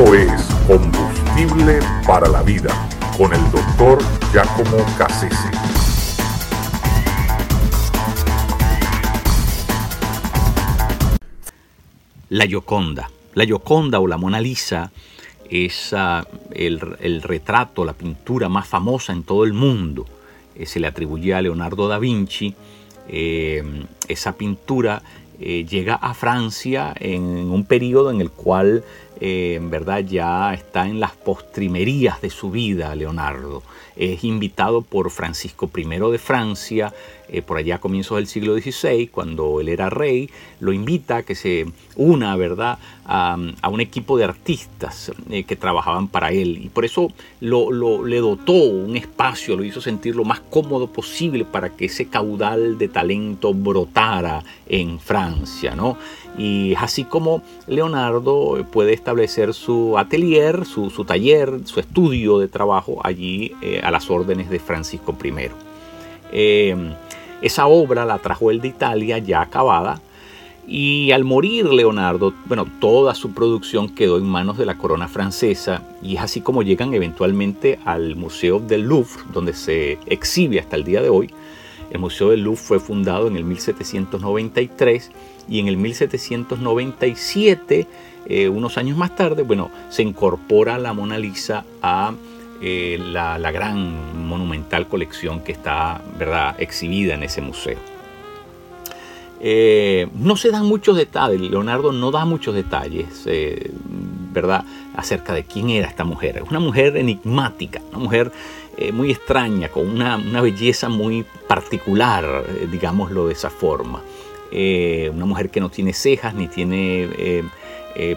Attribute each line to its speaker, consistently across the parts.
Speaker 1: Es Combustible para la Vida con el doctor Giacomo Cassese.
Speaker 2: La Gioconda. La Gioconda o la Mona Lisa es el, el, retrato, la pintura más famosa en todo el mundo. Eh, se le atribuye a Leonardo da Vinci. Eh, esa pintura eh, llega a Francia en un periodo en el cual en verdad ya está en las postrimerías de su vida Leonardo. Es invitado por Francisco I de Francia, eh, por allá a comienzos del siglo XVI, cuando él era rey, lo invita a que se una, ¿verdad?, a, un equipo de artistas eh, que trabajaban para él. Y por eso lo, le dotó un espacio, lo hizo sentir lo más cómodo posible para que ese caudal de talento brotara en Francia, ¿no? Y así como Leonardo puede establecer su atelier, su, taller, su estudio de trabajo allí eh, a las órdenes de Francisco I. Eh, esa obra la trajo él de Italia ya acabada y al morir Leonardo, bueno, toda su producción quedó en manos de la corona francesa y es así como llegan eventualmente al Museo del Louvre, donde se exhibe hasta el día de hoy. El Museo del Louvre fue fundado en el 1793 y en el 1797, eh, unos años más tarde, bueno, se incorpora la Mona Lisa a eh, la, gran monumental colección que está ¿verdad? exhibida en ese museo. Eh, no se dan muchos detalles, Leonardo no da muchos detalles, ¿verdad?, acerca de quién era esta mujer. Es una mujer enigmática, una mujer muy extraña, con una, una belleza muy particular, digámoslo de esa forma. Eh, una mujer que no tiene cejas ni tiene eh,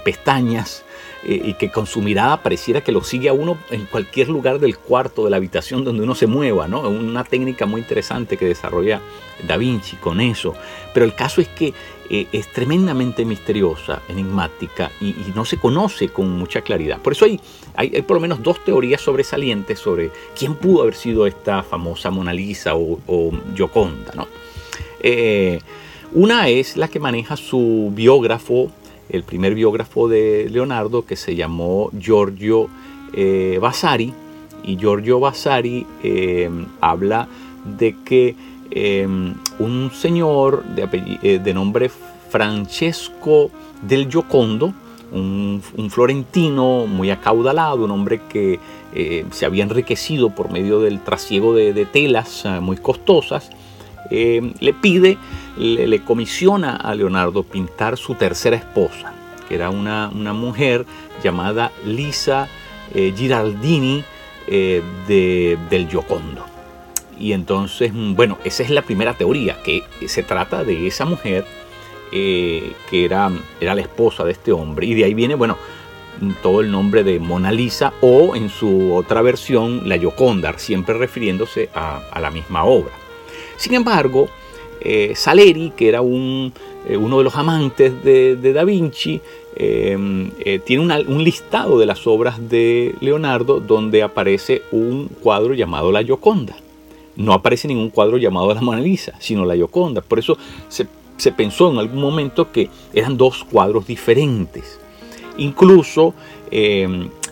Speaker 2: eh, y que con su mirada pareciera que lo sigue a uno en cualquier lugar del cuarto, de la habitación donde uno se mueva, ¿no? Una técnica muy interesante que desarrolla Da Vinci con eso. Pero el caso es que es tremendamente misteriosa, enigmática y, no se conoce con mucha claridad. Por eso hay, hay, por lo menos dos teorías sobresalientes sobre quién pudo haber sido esta famosa Mona Lisa o, Gioconda, ¿no? Una es la que maneja su biógrafo, el primer biógrafo de Leonardo, que se llamó Giorgio eh, Vasari. Y Giorgio Vasari eh, habla de que eh, un señor de, nombre Francesco del Giocondo, un, florentino muy acaudalado, un hombre que se había enriquecido por medio del trasiego de telas muy costosas, le pide le, comisiona a Leonardo pintar su tercera esposa, que era una, mujer llamada Lisa eh, Giraldini eh, de, del Giocondo. Y entonces, mm, bueno, esa es la primera teoría, que se trata de esa mujer eh, que era, era la esposa de este hombre. Y de ahí viene, bueno, todo el nombre de Mona Lisa o en su otra versión, la Gioconda, siempre refiriéndose a la misma obra. Sin embargo, eh, Saleri, que era eh, uno de los amantes de, Da Vinci, eh, tiene un listado de las obras de Leonardo donde aparece un cuadro llamado La Gioconda. No aparece ningún cuadro llamado La Mona Lisa, sino La Gioconda. Por eso se, se pensó en algún momento que eran dos cuadros diferentes. Incluso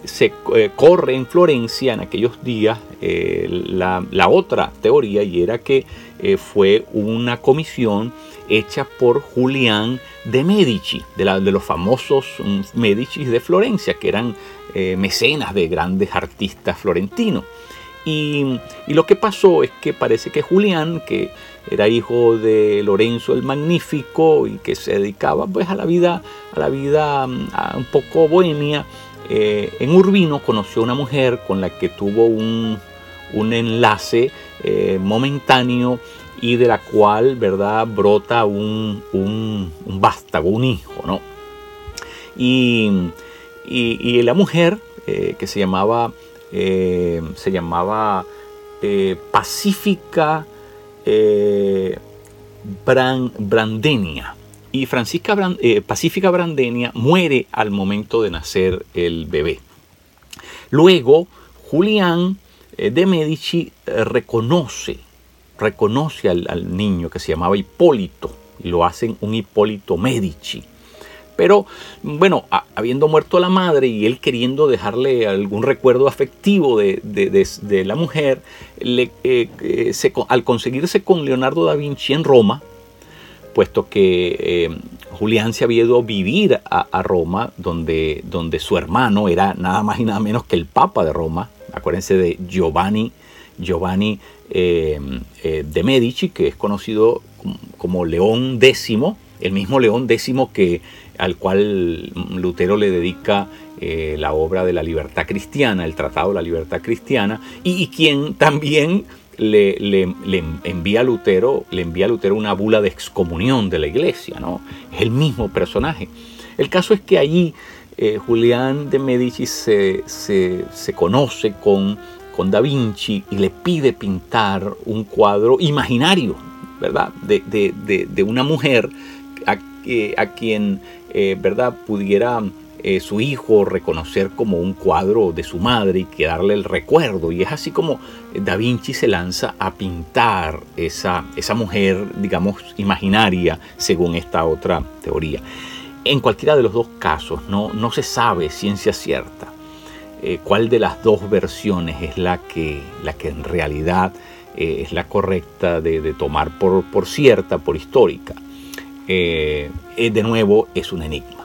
Speaker 2: se corre en Florencia en aquellos días la, la, otra teoría y era que eh, fue una comisión hecha por Julián de Medici, de, los famosos mm, Medici de Florencia, que eran eh, mecenas de grandes artistas florentinos. Y, lo que pasó es que parece que Julián, que era hijo de Lorenzo el Magnífico y que se dedicaba pues a la vida, a la vida mm, un poco bohemia, eh, en Urbino conoció a una mujer con la que tuvo un, un enlace eh, momentáneo y de la cual, ¿verdad?, brota un, un, vástago, un hijo, ¿no? Y, y, la mujer, eh, que se llamaba, se llamaba Pacífica Brandenia, y Francisca Pacífica Brandenia muere al momento de nacer el bebé. Luego, Julián eh, de Medici eh, reconoce, reconoce al, niño que se llamaba Hipólito y lo hacen un Hipólito Medici. Pero bueno, habiendo muerto la madre y él queriendo dejarle algún recuerdo afectivo de, la mujer, eh, eh, al conseguirse con Leonardo da Vinci en Roma, puesto que eh, Julián se había ido a vivir a, Roma, donde, donde su hermano era nada más y nada menos que el Papa de Roma, acuérdense de Giovanni, Giovanni de Medici, que es conocido como León X, el mismo León X que al cual Lutero le dedica eh, la obra de la libertad cristiana, el Tratado de la Libertad Cristiana, y, quien también le, envía a Lutero, le envía a Lutero una bula de excomunión de la iglesia, ¿no? Es el mismo personaje. El caso es que allí eh, Julián de Medici se, conoce con, con Da Vinci y le pide pintar un cuadro imaginario, ¿verdad? De, de una mujer a, a quien eh, ¿verdad? pudiera eh, su hijo reconocer como un cuadro de su madre y que darle el recuerdo. Y es así como Da Vinci se lanza a pintar esa, esa mujer, digamos, imaginaria, según esta otra teoría. En cualquiera de los dos casos, no, no se sabe ciencia cierta eh, cuál de las dos versiones es la que, la que en realidad es la correcta de, tomar por, por cierta, por histórica. Eh, de nuevo es un enigma.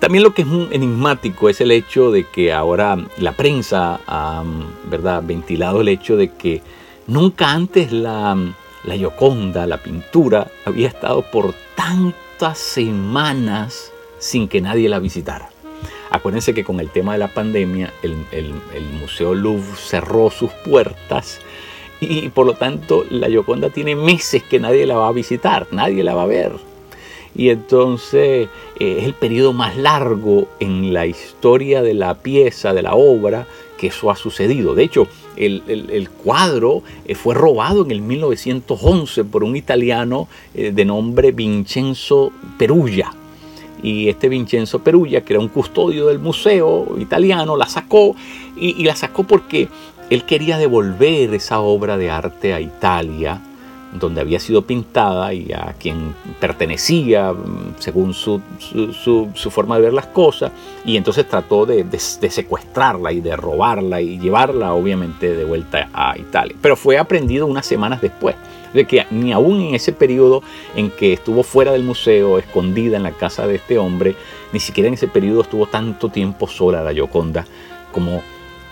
Speaker 2: También lo que es enigmático es el hecho de que ahora la prensa ha ¿verdad? ventilado el hecho de que nunca antes la, la Gioconda, la pintura, había estado por tantas semanas sin que nadie la visitara. Acuérdense que con el tema de la pandemia el, el, el Museo Louvre cerró sus puertas y por lo tanto la Gioconda tiene meses que nadie la va a visitar, nadie la va a ver. Y entonces eh, es el periodo más largo en la historia de la pieza, de la obra, que eso ha sucedido. De hecho, el, cuadro eh, fue robado en el 1911 por un italiano eh, de nombre Vincenzo Perugia. Y este Vincenzo Perugia, que era un custodio del museo italiano, la sacó y la sacó porque él quería devolver esa obra de arte a Italia, donde había sido pintada y a quien pertenecía mm, según su, forma de ver las cosas, y entonces trató de, secuestrarla y de robarla y llevarla obviamente de vuelta a Italia. Pero fue aprendido unas semanas después, de que ni aún en ese periodo en que estuvo fuera del museo, escondida en la casa de este hombre, ni siquiera en ese periodo estuvo tanto tiempo sola la Gioconda como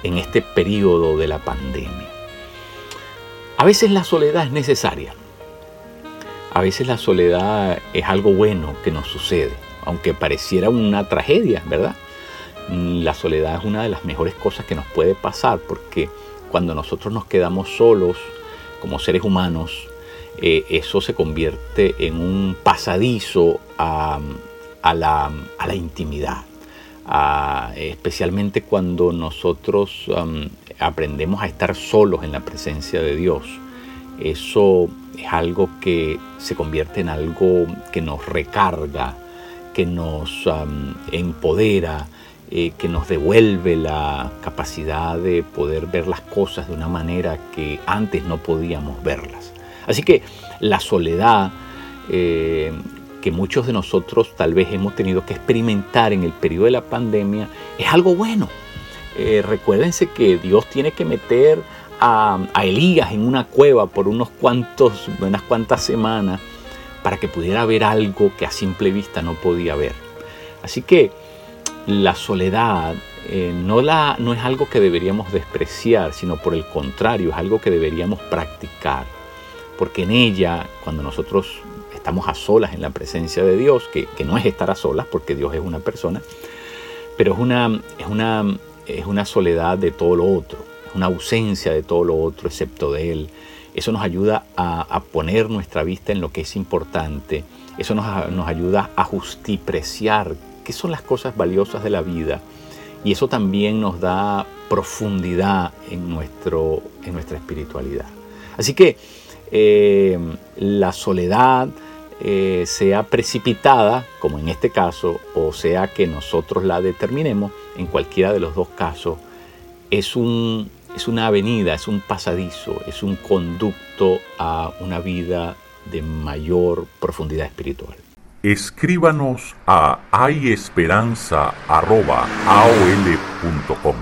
Speaker 2: en este periodo de la pandemia. A veces la soledad es necesaria. A veces la soledad es algo bueno que nos sucede, aunque pareciera una tragedia, ¿verdad? La soledad es una de las mejores cosas que nos puede pasar porque cuando nosotros nos quedamos solos como seres humanos, eh, eso se convierte en un pasadizo a, la, a la intimidad especialmente cuando nosotros aprendemos a estar solos en la presencia de Dios. Eso es algo que se convierte en algo que nos recarga, que nos empodera, eh, que nos devuelve la capacidad de poder ver las cosas de una manera que antes no podíamos verlas. Así que la soledad eh, que muchos de nosotros tal vez hemos tenido que experimentar en el periodo de la pandemia es algo bueno. Eh, recuérdense que Dios tiene que meter a, Elías en una cueva por unos cuantos, unas cuantas semanas para que pudiera ver algo que a simple vista no podía ver. Así que la soledad eh, no, la, no es algo que deberíamos despreciar, sino por el contrario, es algo que deberíamos practicar. Porque en ella, cuando nosotros estamos a solas en la presencia de Dios, que, no es estar a solas porque Dios es una persona, pero es una, es una, es una soledad de todo lo otro, es una ausencia de todo lo otro excepto de Él. Eso nos ayuda a, poner nuestra vista en lo que es importante, eso nos, ayuda a justipreciar qué son las cosas valiosas de la vida y eso también nos da profundidad en, nuestro, en nuestra espiritualidad. Así que eh, la soledad, eh, sea precipitada, como en este caso, o sea que nosotros la determinemos, en cualquiera de los dos casos, es, un, es una avenida, es un pasadizo, es un conducto a una vida de mayor profundidad espiritual. escríbanos a hayesperanza.aol.com.